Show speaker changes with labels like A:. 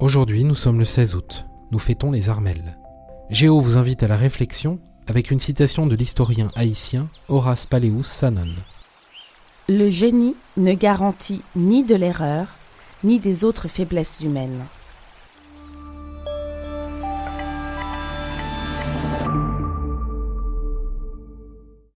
A: Aujourd'hui, nous sommes le 16 août. Nous fêtons les Armelles. Géo vous invite à la réflexion avec une citation de l'historien haïtien Horace Paléus Sanon.
B: Le génie ne garantit ni de l'erreur, ni des autres faiblesses humaines.